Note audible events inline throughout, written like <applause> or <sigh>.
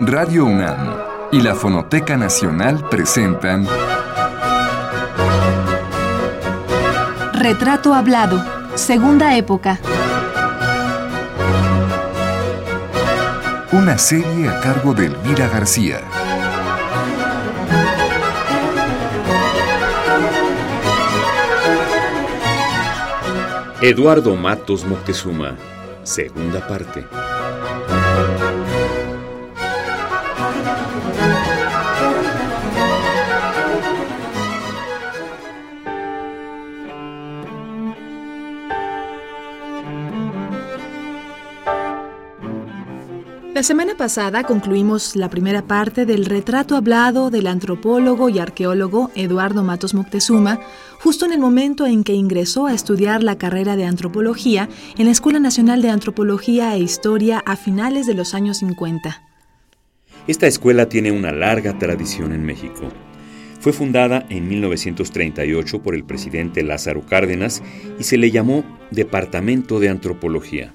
Radio UNAM y la Fonoteca Nacional presentan Retrato Hablado, Segunda Época. Una serie a cargo de Elvira García. Eduardo Matos Moctezuma, segunda parte. La semana pasada concluimos la primera parte del retrato hablado del antropólogo y arqueólogo Eduardo Matos Moctezuma, justo en el momento en que ingresó a estudiar la carrera de antropología en la Escuela Nacional de Antropología e Historia a finales de los años 50. Esta escuela tiene una larga tradición en México. Fue fundada en 1938 por el presidente Lázaro Cárdenas y se le llamó Departamento de Antropología.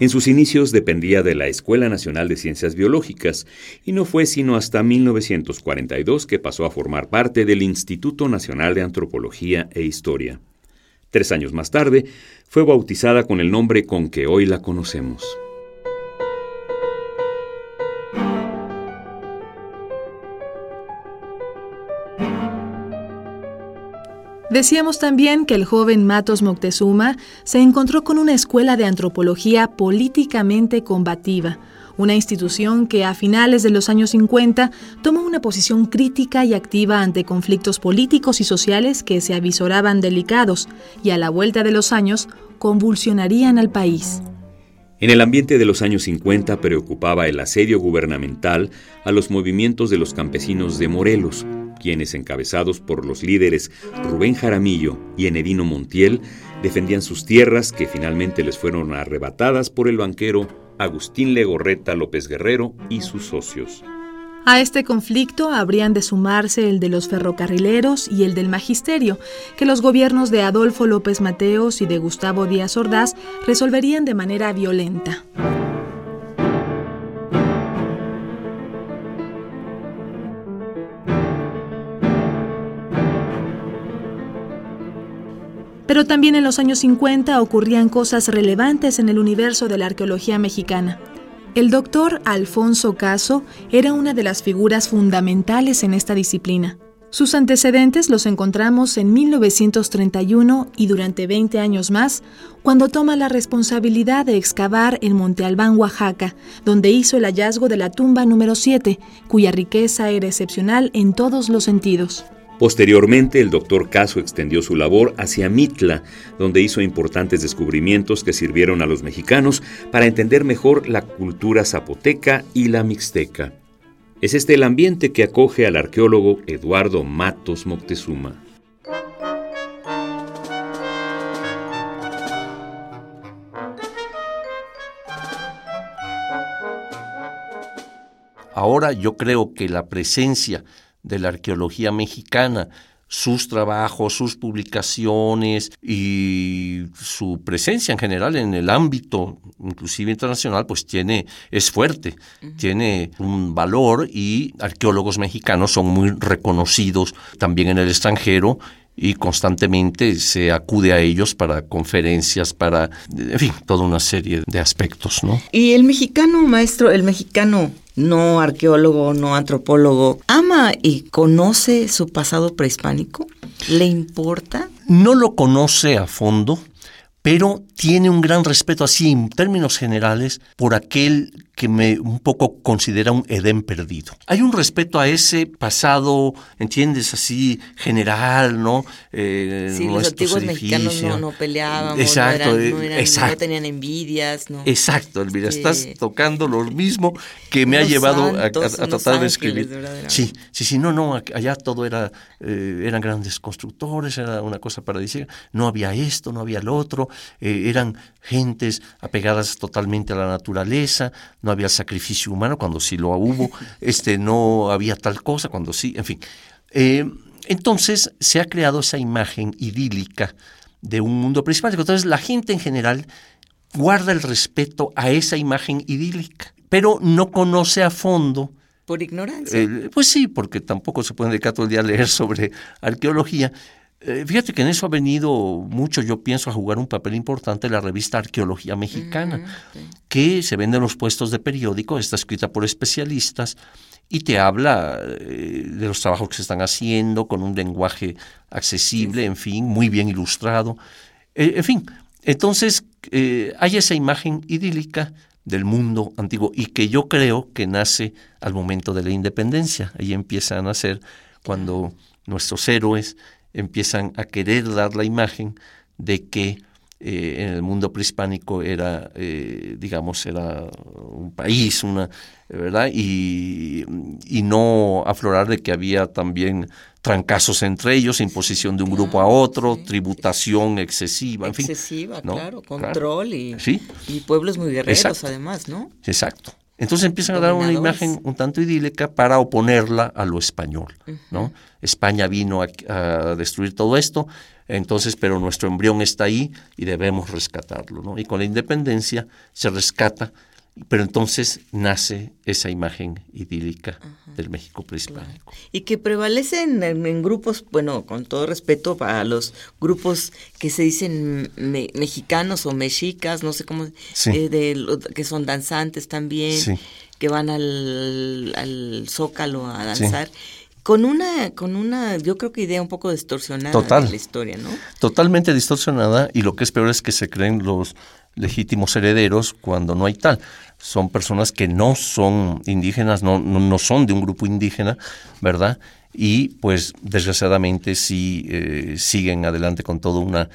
En sus inicios dependía de la Escuela Nacional de Ciencias Biológicas y no fue sino hasta 1942 que pasó a formar parte del Instituto Nacional de Antropología e Historia. Tres años más tarde, fue bautizada con el nombre con que hoy la conocemos. Decíamos también que el joven Matos Moctezuma se encontró con una escuela de antropología políticamente combativa, una institución que a finales de los años 50 tomó una posición crítica y activa ante conflictos políticos y sociales que se avisoraban delicados y a la vuelta de los años convulsionarían al país. En el ambiente de los años 50 preocupaba el asedio gubernamental a los movimientos de los campesinos de Morelos, quienes, encabezados por los líderes Rubén Jaramillo y Enedino Montiel, defendían sus tierras que finalmente les fueron arrebatadas por el banquero Agustín Legorreta López Guerrero y sus socios. A este conflicto habrían de sumarse el de los ferrocarrileros y el del magisterio, que los gobiernos de Adolfo López Mateos y de Gustavo Díaz Ordaz resolverían de manera violenta. Pero también en los años 50 ocurrían cosas relevantes en el universo de la arqueología mexicana. El doctor Alfonso Caso era una de las figuras fundamentales en esta disciplina. Sus antecedentes los encontramos en 1931 y durante 20 años más, cuando toma la responsabilidad de excavar en Monte Albán, Oaxaca, donde hizo el hallazgo de la tumba número 7, cuya riqueza era excepcional en todos los sentidos. Posteriormente, el doctor Caso extendió su labor hacia Mitla, donde hizo importantes descubrimientos que sirvieron a los mexicanos para entender mejor la cultura zapoteca y la mixteca. Es este el ambiente que acoge al arqueólogo Eduardo Matos Moctezuma. Ahora yo creo que la presencia de la arqueología mexicana, sus trabajos, sus publicaciones y su presencia en general en el ámbito, inclusive internacional, pues tiene, es fuerte, tiene un valor y arqueólogos mexicanos son muy reconocidos también en el extranjero y constantemente se acude a ellos para conferencias, para, en fin, toda una serie de aspectos, ¿no? Y el mexicano, maestro, el mexicano no arqueólogo, no antropólogo, ama y conoce su pasado prehispánico? ¿Le importa? No lo conoce a fondo, pero tiene un gran respeto así en términos generales por aquel que me un poco considera un Edén perdido. Hay un respeto a ese pasado, ¿entiendes? Así general, ¿no? Eh, sí, los antiguos mexicanos no, no peleaban, exacto, no, eran, no, tenían envidias, ¿no? Exacto, Elvira, estás tocando lo mismo que me ha llevado a, tratar de escribir. Sí, sí, sí, no, no, allá todo era, eh, eran grandes constructores, era una cosa paradisíaca, no había esto, no había lo otro, eh, eran gentes apegadas totalmente a la naturaleza, no había sacrificio humano, cuando sí lo hubo, <laughs> este, no había tal cosa, cuando sí, en fin. Eh, entonces se ha creado esa imagen idílica de un mundo principal. Entonces la gente en general guarda el respeto a esa imagen idílica. pero no conoce a fondo. Por ignorancia. eh, pues sí, porque tampoco se puede dedicar todo el día a leer sobre arqueología. Eh, fíjate que en eso ha venido mucho, yo pienso, a jugar un papel importante la revista Arqueología Mexicana, que se vende en los puestos de periódico, está escrita por especialistas y te habla eh, de los trabajos que se están haciendo con un lenguaje accesible, en fin, muy bien ilustrado. Eh, en fin, entonces hay esa imagen idílica del mundo antiguo y que yo creo que nace al momento de la independencia. Ahí empieza a nacer cuando nuestros héroes empiezan a querer dar la imagen de que eh, en el mundo prehispánico era, eh, digamos, era un país, una, ¿verdad? Y, y, no aflorar de que había también trancazos entre ellos, imposición de un grupo a otro, sí, tributación excesiva, en fin. Excesiva, ¿no? claro, control. Y, ¿Sí? y pueblos muy guerreros Exacto. además, ¿no? Exacto. Entonces empiezan a dar una imagen un tanto idílica para oponerla a lo español, uh -huh. ¿no? España vino a, a, destruir todo esto, entonces, pero nuestro embrión está ahí y debemos rescatarlo, ¿no? Y con la independencia se rescata, pero entonces nace esa imagen idílica del México prehispánico. Claro. Y que prevalecen en, en, grupos, bueno, con todo respeto para los grupos que se dicen me, mexicanos o mexicas, no sé cómo, sí. eh, de, que son danzantes también, sí. que van al, al zócalo a danzar. Sí con una, con una, yo creo que idea un poco distorsionada Total. de la historia, ¿no? Totalmente distorsionada y lo que es peor es que se creen los legítimos herederos cuando no hay tal. Son personas que no son indígenas, no, no, no son de un grupo indígena, ¿verdad? Y pues desgraciadamente sí eh, siguen adelante con toda una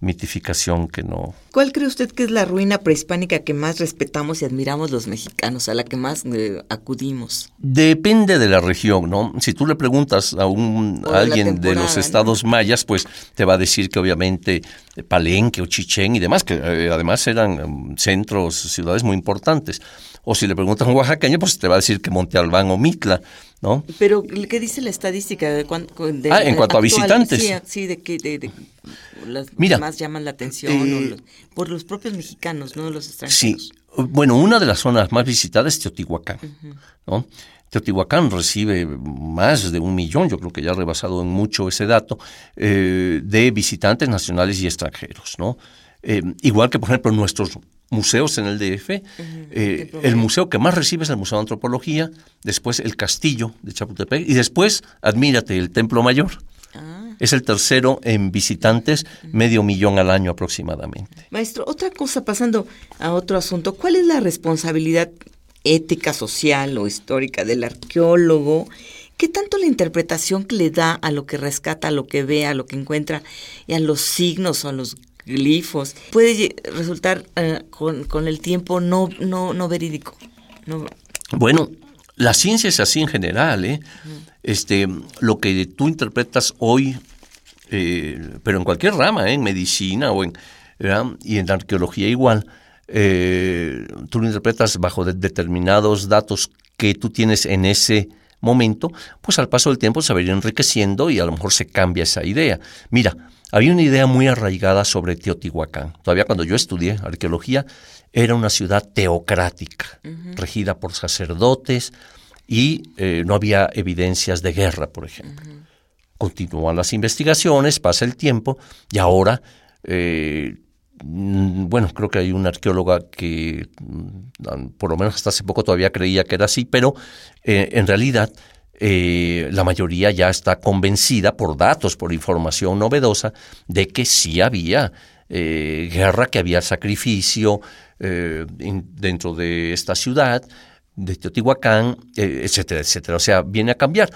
mitificación que no. ¿Cuál cree usted que es la ruina prehispánica que más respetamos y admiramos los mexicanos, a la que más eh, acudimos? Depende de la región, ¿no? Si tú le preguntas a, un, a alguien de los estados ¿no? mayas, pues te va a decir que obviamente Palenque o Chichén y demás, que eh, además eran um, centros, ciudades muy importantes. O si le preguntas a un oaxaqueño, pues te va a decir que Monte Albán o Mitla, ¿no? Pero, ¿qué dice la estadística? De, de, ah, en cuanto actual, a visitantes. Sí, sí de que de, de, las Mira, más llaman la atención eh, los, por los propios mexicanos, no los extranjeros. Sí, bueno, una de las zonas más visitadas es Teotihuacán, uh -huh. ¿no? Teotihuacán recibe más de un millón, yo creo que ya ha rebasado en mucho ese dato, eh, de visitantes nacionales y extranjeros, ¿no? Eh, igual que, por ejemplo, nuestros museos en el DF. Uh -huh. eh, el museo que más recibe es el Museo de Antropología, después el Castillo de Chapultepec y después, admírate, el Templo Mayor. Ah. Es el tercero en visitantes, medio millón al año aproximadamente. Maestro, otra cosa, pasando a otro asunto, ¿cuál es la responsabilidad ética, social o histórica del arqueólogo? ¿Qué tanto la interpretación que le da a lo que rescata, a lo que ve, a lo que encuentra, y a los signos o a los glifos, puede resultar uh, con, con, el tiempo no, no, no verídico. No. Bueno, la ciencia es así en general, ¿eh? Este, lo que tú interpretas hoy, eh, pero en cualquier rama, ¿eh? en medicina o en, ¿verdad? y en arqueología igual, eh, tú lo interpretas bajo de determinados datos que tú tienes en ese momento, pues al paso del tiempo se va a ir enriqueciendo y a lo mejor se cambia esa idea. Mira, había una idea muy arraigada sobre Teotihuacán. Todavía cuando yo estudié arqueología, era una ciudad teocrática, uh -huh. regida por sacerdotes y eh, no había evidencias de guerra, por ejemplo. Uh -huh. Continúan las investigaciones, pasa el tiempo y ahora, eh, bueno, creo que hay una arqueóloga que mm, por lo menos hasta hace poco todavía creía que era así, pero eh, en realidad eh, la mayoría ya está convencida por datos, por información novedosa, de que sí había eh, guerra, que había sacrificio eh, in, dentro de esta ciudad, de Teotihuacán, eh, etcétera, etcétera. O sea, viene a cambiar.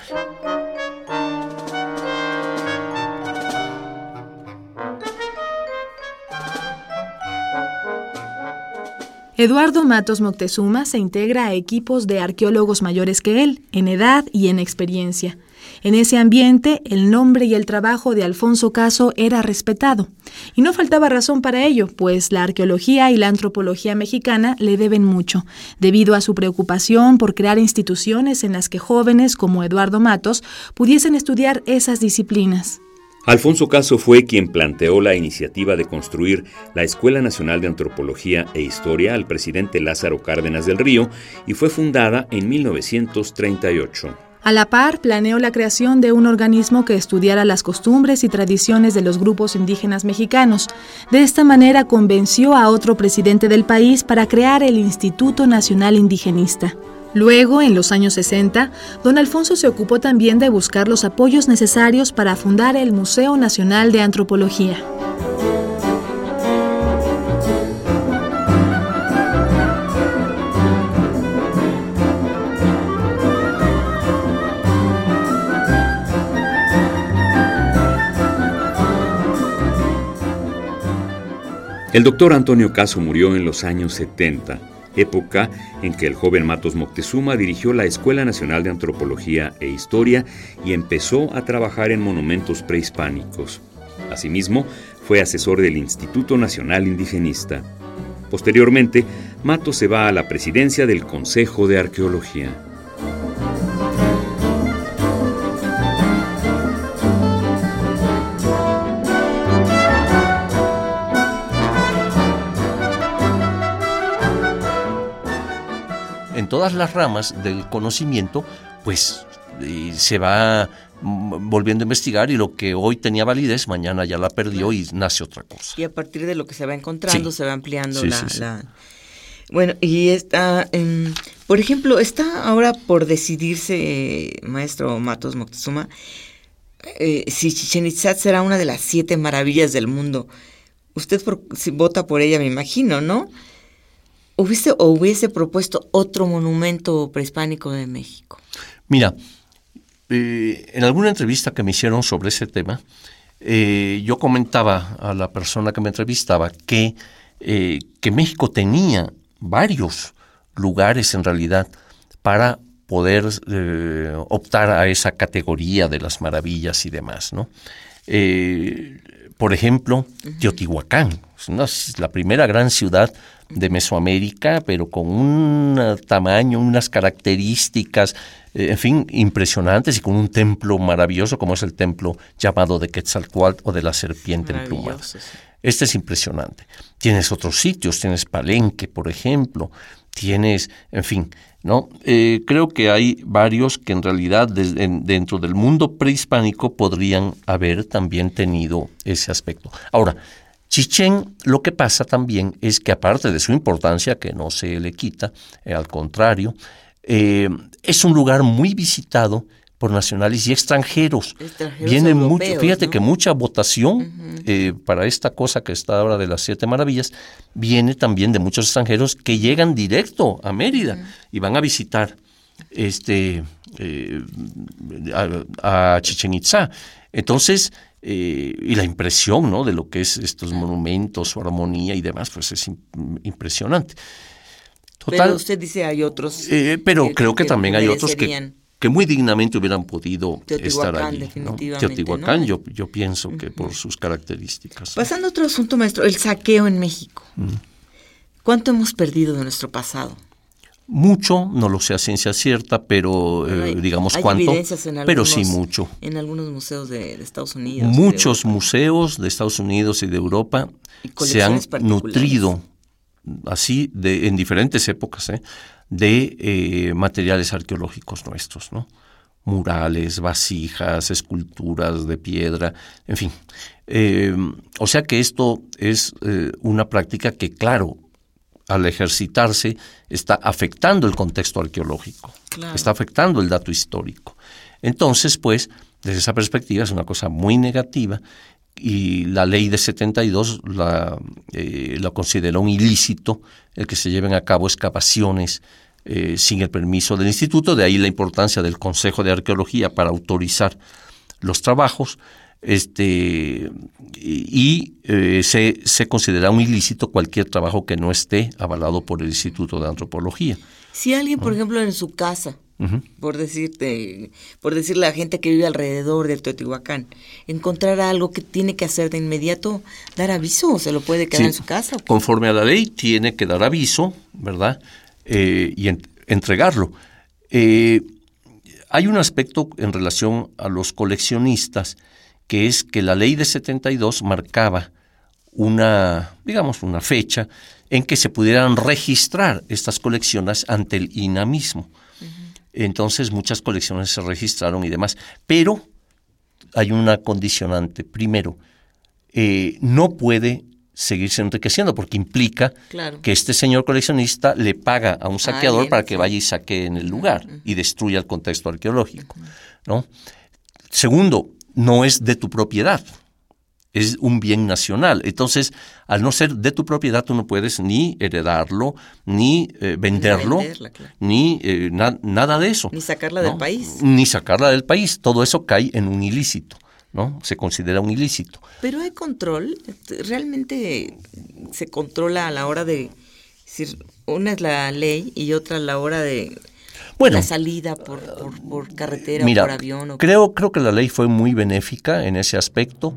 Eduardo Matos Moctezuma se integra a equipos de arqueólogos mayores que él, en edad y en experiencia. En ese ambiente, el nombre y el trabajo de Alfonso Caso era respetado. Y no faltaba razón para ello, pues la arqueología y la antropología mexicana le deben mucho, debido a su preocupación por crear instituciones en las que jóvenes como Eduardo Matos pudiesen estudiar esas disciplinas. Alfonso Caso fue quien planteó la iniciativa de construir la Escuela Nacional de Antropología e Historia al presidente Lázaro Cárdenas del Río y fue fundada en 1938. A la par, planeó la creación de un organismo que estudiara las costumbres y tradiciones de los grupos indígenas mexicanos. De esta manera convenció a otro presidente del país para crear el Instituto Nacional Indigenista. Luego, en los años 60, don Alfonso se ocupó también de buscar los apoyos necesarios para fundar el Museo Nacional de Antropología. El doctor Antonio Caso murió en los años 70 época en que el joven Matos Moctezuma dirigió la Escuela Nacional de Antropología e Historia y empezó a trabajar en monumentos prehispánicos. Asimismo, fue asesor del Instituto Nacional Indigenista. Posteriormente, Matos se va a la presidencia del Consejo de Arqueología. Todas las ramas del conocimiento, pues se va volviendo a investigar y lo que hoy tenía validez, mañana ya la perdió y nace otra cosa. Y a partir de lo que se va encontrando, se va ampliando la, Bueno, y está, em, por ejemplo, está ahora por decidirse, maestro Matos Moctezuma, eh, si Chichen Itza será una de las siete maravillas del mundo. Usted si vota por ella, me imagino, ¿no? ¿Hubiese o hubiese propuesto otro monumento prehispánico de México? Mira, eh, en alguna entrevista que me hicieron sobre ese tema, eh, yo comentaba a la persona que me entrevistaba que, eh, que México tenía varios lugares en realidad para poder optar a esa categoría de las maravillas y demás, ¿no? por ejemplo, Teotihuacán, es la primera gran ciudad de Mesoamérica, pero con un tamaño, unas características, eh, en fin, impresionantes y con un templo maravilloso como es el templo llamado de Quetzalcoatl o de la serpiente emplumada. Este es impresionante. Tienes otros sitios, tienes Palenque, por ejemplo, tienes, en fin, ¿no? Eh, creo que hay varios que en realidad dentro del mundo prehispánico podrían haber también tenido ese aspecto. Ahora, Chichén lo que pasa también es que aparte de su importancia, que no se le quita, eh, al contrario, eh, es un lugar muy visitado por nacionales y extranjeros. Viene mucho, fíjate que mucha votación eh, para esta cosa que está ahora de las siete maravillas viene también de muchos extranjeros que llegan directo a Mérida y van a visitar este a, a Chichen Itza. Entonces, eh, y la impresión ¿no? de lo que es estos monumentos, su armonía y demás, pues es impresionante. Total, pero usted dice hay otros. Eh, pero creo que, también hay otros que, que muy dignamente hubieran podido estar allí. Teotihuacán, yo, yo pienso que por sus características. Pasando a otro asunto, maestro, el saqueo en México. ¿Cuánto hemos perdido de nuestro pasado? Mucho, no lo sé a ciencia cierta, pero eh, digamos cuánto. pero sí mucho. En algunos museos de, Estados Unidos. Muchos museos de Estados Unidos y de Europa se han nutrido así de, en diferentes épocas ¿eh? de eh, materiales arqueológicos nuestros, ¿no? Murales, vasijas, esculturas de piedra, en fin. o sea que esto es una práctica que, claro, al ejercitarse está afectando el contexto arqueológico, está afectando el dato histórico. Entonces, pues, desde esa perspectiva es una cosa muy negativa y la ley de 72 la, eh, la consideró un ilícito el que se lleven a cabo excavaciones eh, sin el permiso del instituto, de ahí la importancia del Consejo de Arqueología para autorizar los trabajos, este, y eh, se, se, considera un ilícito cualquier trabajo que no esté avalado por el Instituto de Antropología. Si alguien, por ejemplo, en su casa, por decirte, por decirle a la gente que vive alrededor del Teotihuacán, encontrara algo que tiene que hacer de inmediato, dar aviso o se lo puede quedar en su casa. Conforme a la ley, tiene que dar aviso, ¿verdad? Eh, y entregarlo. Eh, hay un aspecto en relación a los coleccionistas que es que la ley de 72 marcaba una, digamos, una fecha en que se pudieran registrar estas colecciones ante el INA mismo. Entonces muchas colecciones se registraron y demás, pero hay una condicionante. Primero, eh, no puede seguirse enriqueciendo porque implica que este señor coleccionista le paga a un saqueador para que vaya y saque en el lugar y destruya el contexto arqueológico. ¿no? Segundo, no es de tu propiedad es un bien nacional. Entonces, al no ser de tu propiedad, tú no puedes ni heredarlo, ni eh, venderlo, ni, eh, nada de eso. Ni sacarla del país. Ni sacarla del país. Todo eso cae en un ilícito. ¿no? Se considera un ilícito. Pero hay control, realmente se controla a la hora de, decir, una es la ley y otra a la hora de la salida por, carretera o por avión. creo, creo que la ley fue muy benéfica en ese aspecto.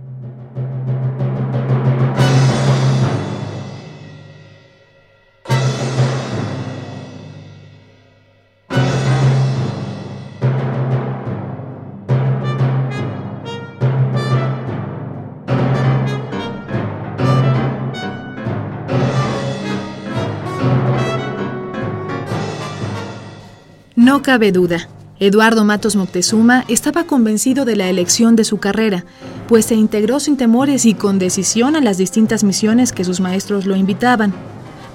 No cabe duda. Eduardo Matos Moctezuma estaba convencido de la elección de su carrera, pues se integró sin temores y con decisión a las distintas misiones que sus maestros lo invitaban.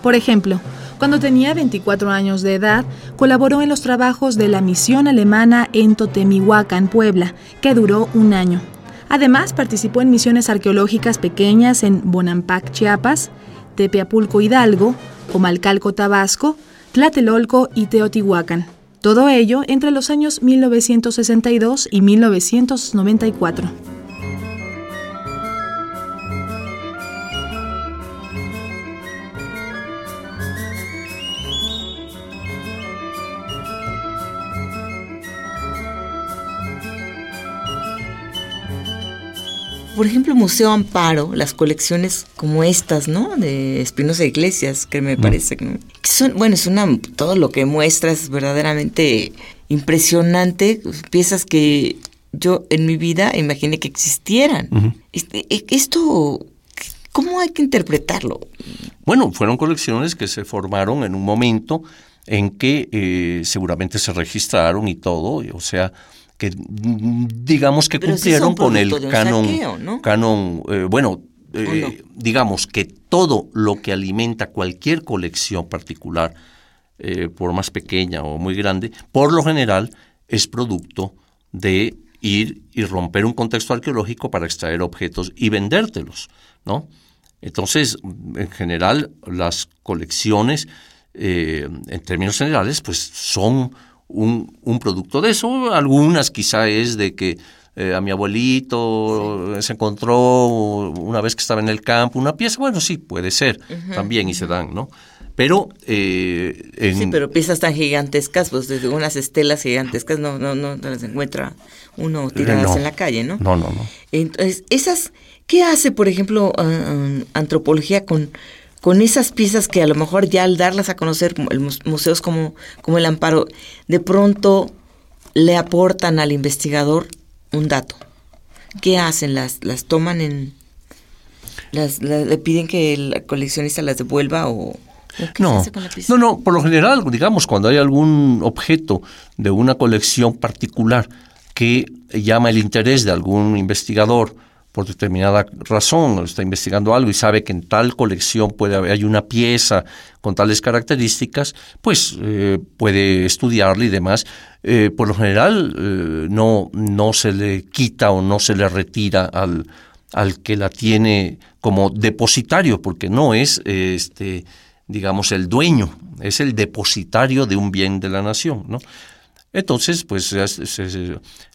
Por ejemplo, cuando tenía 24 años de edad, colaboró en los trabajos de la misión alemana en Totemihuacán, Puebla, que duró un año. Además, participó en misiones arqueológicas pequeñas en Bonampac, Chiapas, Tepeapulco, Hidalgo, Comalcalco, Tabasco, Tlatelolco y Teotihuacán. Todo ello entre los años 1962 y 1994. Por ejemplo, Museo Amparo, las colecciones como estas, ¿no? De Espinosa Iglesias, que me parece que son, bueno, es una, todo lo que muestra es verdaderamente impresionante, piezas que yo en mi vida imaginé que existieran. Este, e, esto, ¿cómo hay que interpretarlo? Bueno, fueron colecciones que se formaron en un momento en que eh, seguramente se registraron y todo, o sea, que digamos que cumplieron con el canon, canon eh, bueno, eh, digamos que todo lo que alimenta cualquier colección particular, eh, por más pequeña o muy grande, por lo general es producto de ir y romper un contexto arqueológico para extraer objetos y vendértelos, ¿no? Entonces, en general, las colecciones, en términos generales, pues son un, un, producto de eso. Algunas quizá es de que eh, a mi abuelito se encontró una vez que estaba en el campo una pieza. Bueno, sí, puede ser también y se dan, ¿no? Pero... Eh, Sí, pero piezas tan gigantescas, pues desde unas estelas gigantescas no, no, no, las encuentra uno tiradas en la calle, ¿no? No, no, no. Entonces, esas... ¿Qué hace, por ejemplo, antropología con con esas piezas que a lo mejor ya al darlas a conocer, el museos como, como el Amparo, de pronto le aportan al investigador un dato. ¿Qué hacen? ¿Las, las toman en... Las, le piden que el coleccionista las devuelva o... No, no, no, por lo general, digamos, cuando hay algún objeto de una colección particular que llama el interés de algún investigador, por determinada razón, está investigando algo y sabe que en tal colección puede haber, hay una pieza con tales características, pues eh, puede estudiarla y demás. Eh, por lo general eh, no, no se le quita o no se le retira al, al que la tiene como depositario, porque no es este digamos el dueño, es el depositario de un bien de la nación, ¿no? Entonces, pues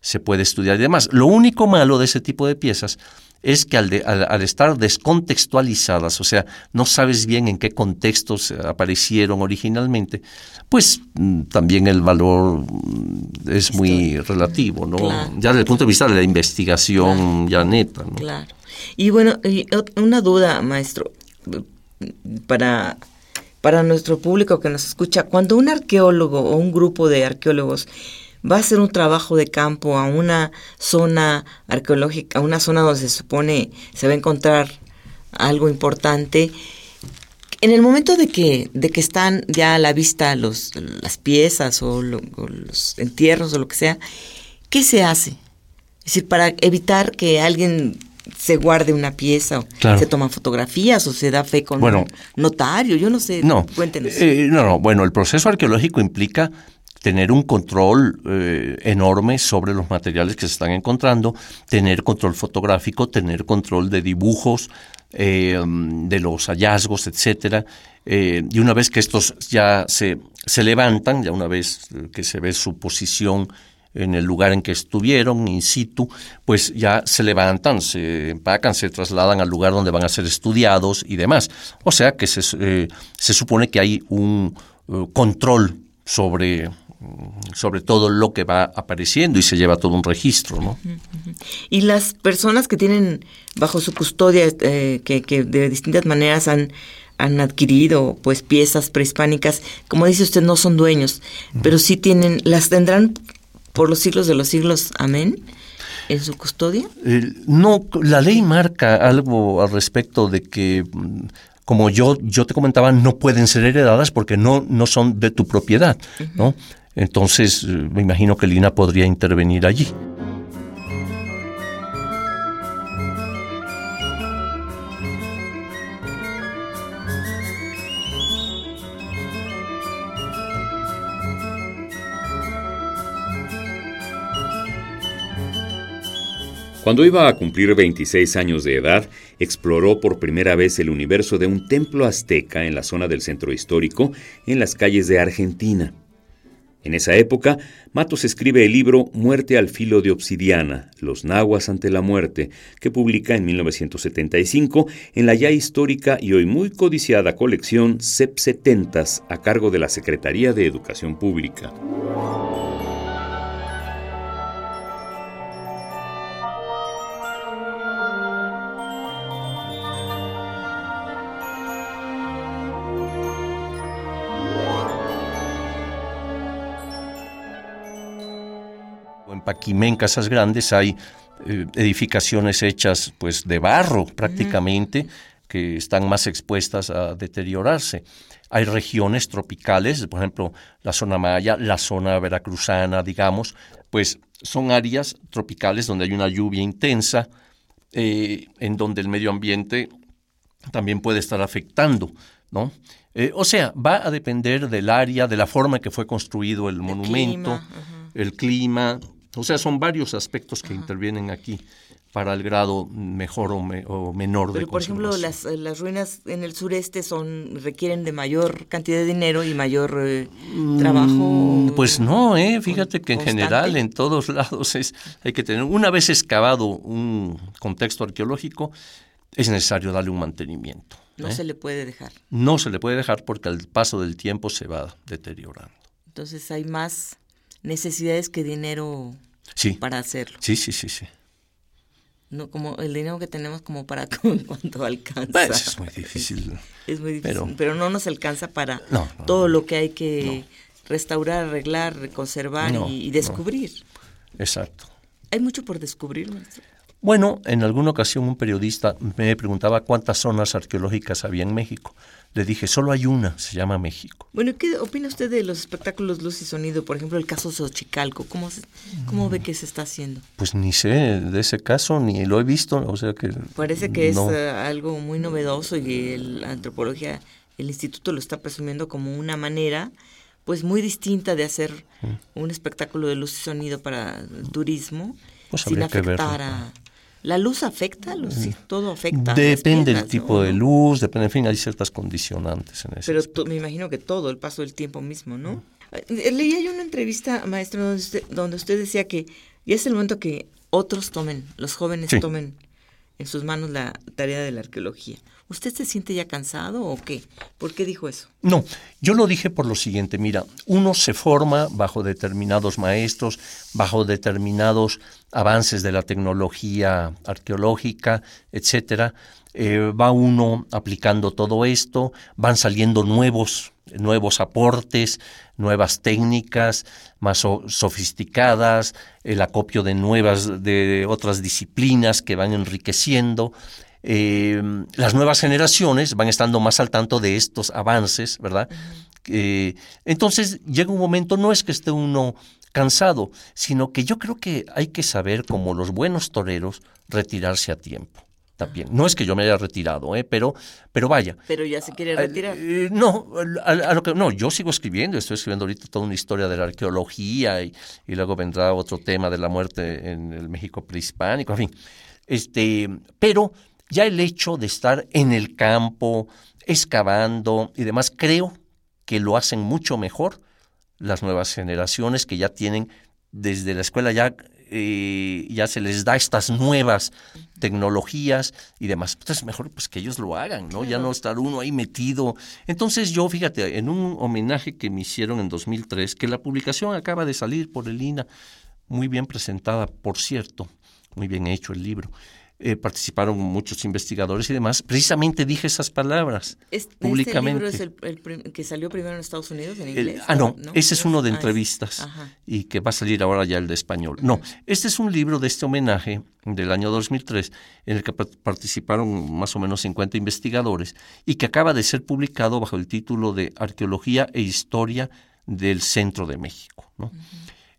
se, puede estudiar y demás. Lo único malo de ese tipo de piezas es que al, al, estar descontextualizadas, o sea, no sabes bien en qué contextos aparecieron originalmente, pues mm, también el valor mm, es muy relativo, ¿no? Ya desde el punto de vista de la investigación ya neta, ¿no? Claro. Y bueno, una duda, maestro, para para nuestro público que nos escucha, cuando un arqueólogo o un grupo de arqueólogos va a hacer un trabajo de campo a una zona arqueológica, a una zona donde se supone se va a encontrar algo importante, en el momento de que, de que están ya a la vista los, las piezas o, los entierros o lo que sea, ¿qué se hace? Es decir, para evitar que alguien se guarde una pieza, o se toman fotografías o se da fe con un notario, yo no sé, no, cuéntenos. Eh, no, no, bueno, el proceso arqueológico implica tener un control eh, enorme sobre los materiales que se están encontrando, tener control fotográfico, tener control de dibujos, eh, de los hallazgos, etcétera. Eh, y una vez que estos ya se, se levantan, ya una vez que se ve su posición en el lugar en que estuvieron, in situ, pues ya se levantan, se empacan, se trasladan al lugar donde van a ser estudiados y demás. O sea que se, se supone que hay un control sobre sobre todo lo que va apareciendo y se lleva todo un registro, ¿no? Y las personas que tienen bajo su custodia, eh, que, de distintas maneras han, han adquirido pues piezas prehispánicas, como dice usted, no son dueños, pero sí tienen, las tendrán por los siglos de los siglos, amén, en su custodia. no, la ley marca algo al respecto de que mm, como yo, yo te comentaba, no pueden ser heredadas porque no, no son de tu propiedad, ¿no? Entonces, eh, me imagino que Lina podría intervenir allí. Cuando iba a cumplir 26 años de edad, exploró por primera vez el universo de un templo azteca en la zona del centro histórico, en las calles de Argentina. En esa época, Matos escribe el libro Muerte al filo de obsidiana, Los nahuas ante la muerte, que publica en 1975 en la ya histórica y hoy muy codiciada colección CEP 70 a cargo de la Secretaría de Educación Pública. En Casas Grandes, hay eh, edificaciones hechas pues de barro prácticamente, que están más expuestas a deteriorarse. Hay regiones tropicales, por ejemplo, la zona maya, la zona veracruzana, digamos, pues son áreas tropicales donde hay una lluvia intensa, eh, en donde el medio ambiente también puede estar afectando, ¿no? Eh, o sea, va a depender del área, de la forma en que fue construido el, monumento, el clima, o sea, son varios aspectos que intervienen aquí para el grado mejor o, menor Pero, de por ejemplo, las, las, ruinas en el sureste son requieren de mayor cantidad de dinero y mayor eh, mm, trabajo. Pues no, eh, fíjate que en general en todos <laughs> lados es hay que tener una vez excavado un contexto arqueológico es necesario darle un mantenimiento. No ¿eh? se le puede dejar. No se le puede dejar porque al paso del tiempo se va deteriorando. Entonces hay más necesidades que dinero para hacerlo. Sí, sí, sí, sí. No, como el dinero que tenemos como para <laughs> cuánto alcanza. Pues es muy difícil. es muy difícil, pero, no nos alcanza para todo lo que hay que restaurar, arreglar, conservar y, descubrir. Exacto. Hay mucho por descubrir, maestro. Bueno, en alguna ocasión un periodista me preguntaba cuántas zonas arqueológicas había en México. Le dije, solo hay una, se llama México. Bueno, ¿qué opina usted de los espectáculos luz y sonido? Por ejemplo, el caso Xochicalco, ¿cómo, cómo ve que se está haciendo? Pues ni sé de ese caso, ni lo he visto, o sea que... Parece que es eh, algo muy novedoso y la antropología, el instituto lo está presumiendo como una manera pues muy distinta de hacer mm. un espectáculo de luz y sonido para el turismo pues sin afectar a ¿La luz afecta? Sí, todo afecta. Depende del tipo de luz, depende, en fin, hay ciertas condicionantes en eso. Pero me imagino que todo, el paso del tiempo mismo, ¿no? Eh, leía yo una entrevista, maestro, donde usted, donde usted decía que ya es el momento que otros tomen, los jóvenes tomen en sus manos la tarea de la arqueología. ¿Usted se siente ya cansado o qué? ¿Por qué dijo eso? No, yo lo dije por lo siguiente, mira, uno se forma bajo determinados maestros, bajo determinados avances de la tecnología arqueológica, etcétera. Eh, va uno aplicando todo esto, van saliendo nuevos, nuevos aportes, nuevas técnicas más sofisticadas, el acopio de nuevas, de otras disciplinas que van enriqueciendo. Eh, las nuevas generaciones van estando más al tanto de estos avances, ¿verdad? Eh, entonces llega un momento, no es que esté uno cansado, sino que yo creo que hay que saber, como los buenos toreros, retirarse a tiempo. También. No es que yo me haya retirado, ¿eh? pero, pero vaya. Pero ya se quiere retirar. Eh, no, a, lo que, no, yo sigo escribiendo, estoy escribiendo ahorita toda una historia de la arqueología y, y luego vendrá otro tema de la muerte en el México prehispánico, en fin. Este, pero ya el hecho de estar en el campo, excavando y demás, creo que lo hacen mucho mejor las nuevas generaciones que ya tienen desde la escuela ya eh, ya se les da estas nuevas tecnologías y demás. Entonces, mejor pues que ellos lo hagan, ¿no? Ya no estar uno ahí metido. Entonces, yo, fíjate, en un homenaje que me hicieron en 2003, que la publicación acaba de salir por el INA, muy bien presentada, por cierto, muy bien hecho el libro. Eh, participaron muchos investigadores y demás, precisamente dije esas palabras ¿Este, públicamente. ¿Este libro es el, que salió primero en Estados Unidos en inglés? ah, no, ese es uno de ah, entrevistas y que va a salir ahora ya el de español. No, este es un libro de este homenaje del año 2003 en el que participaron más o menos 50 investigadores y que acaba de ser publicado bajo el título de Arqueología e Historia del Centro de México. ¿no?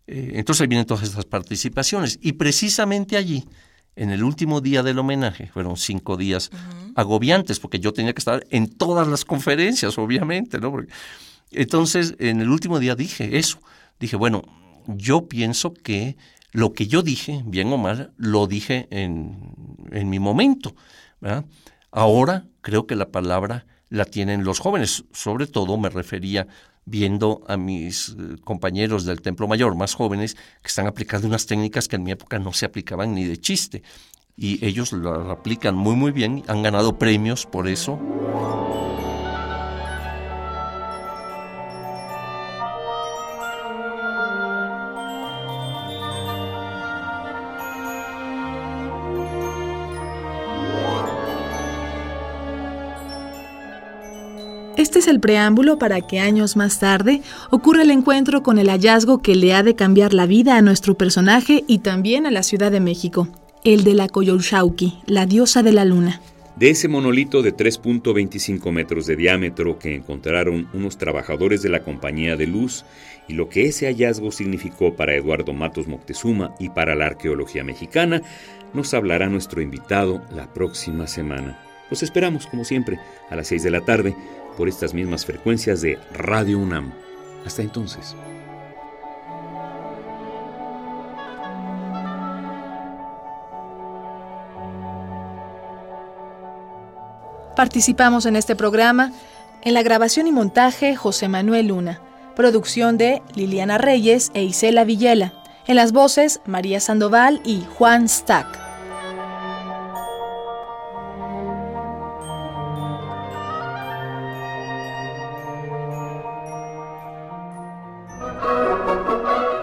Eh, entonces ahí vienen todas estas participaciones y precisamente allí en el último día del homenaje, fueron cinco días agobiantes, porque yo tenía que estar en todas las conferencias, obviamente, ¿no? entonces, en el último día dije eso, dije, bueno, yo pienso que lo que yo dije, bien o mal, lo dije en, en mi momento, ¿verdad? Ahora creo que la palabra la tienen los jóvenes, sobre todo me refería viendo a mis eh, compañeros del Templo Mayor más jóvenes que están aplicando unas técnicas que en mi época no se aplicaban ni de chiste. Y ellos lo aplican muy muy bien, han ganado premios por eso. Este es el preámbulo para que años más tarde ocurra el encuentro con el hallazgo que le ha de cambiar la vida a nuestro personaje y también a la Ciudad de México, el de la Coyolxauqui, la diosa de la luna. De ese monolito de 3.25 metros de diámetro que encontraron unos trabajadores de la Compañía de Luz y lo que ese hallazgo significó para Eduardo Matos Moctezuma y para la arqueología mexicana, nos hablará nuestro invitado la próxima semana. Los esperamos, como siempre, a las 6 de la tarde por estas mismas frecuencias de Radio UNAM. Hasta entonces. Participamos en este programa en la grabación y montaje José Manuel Luna, producción de Liliana Reyes e Isela Villela, en las voces María Sandoval y Juan Stack.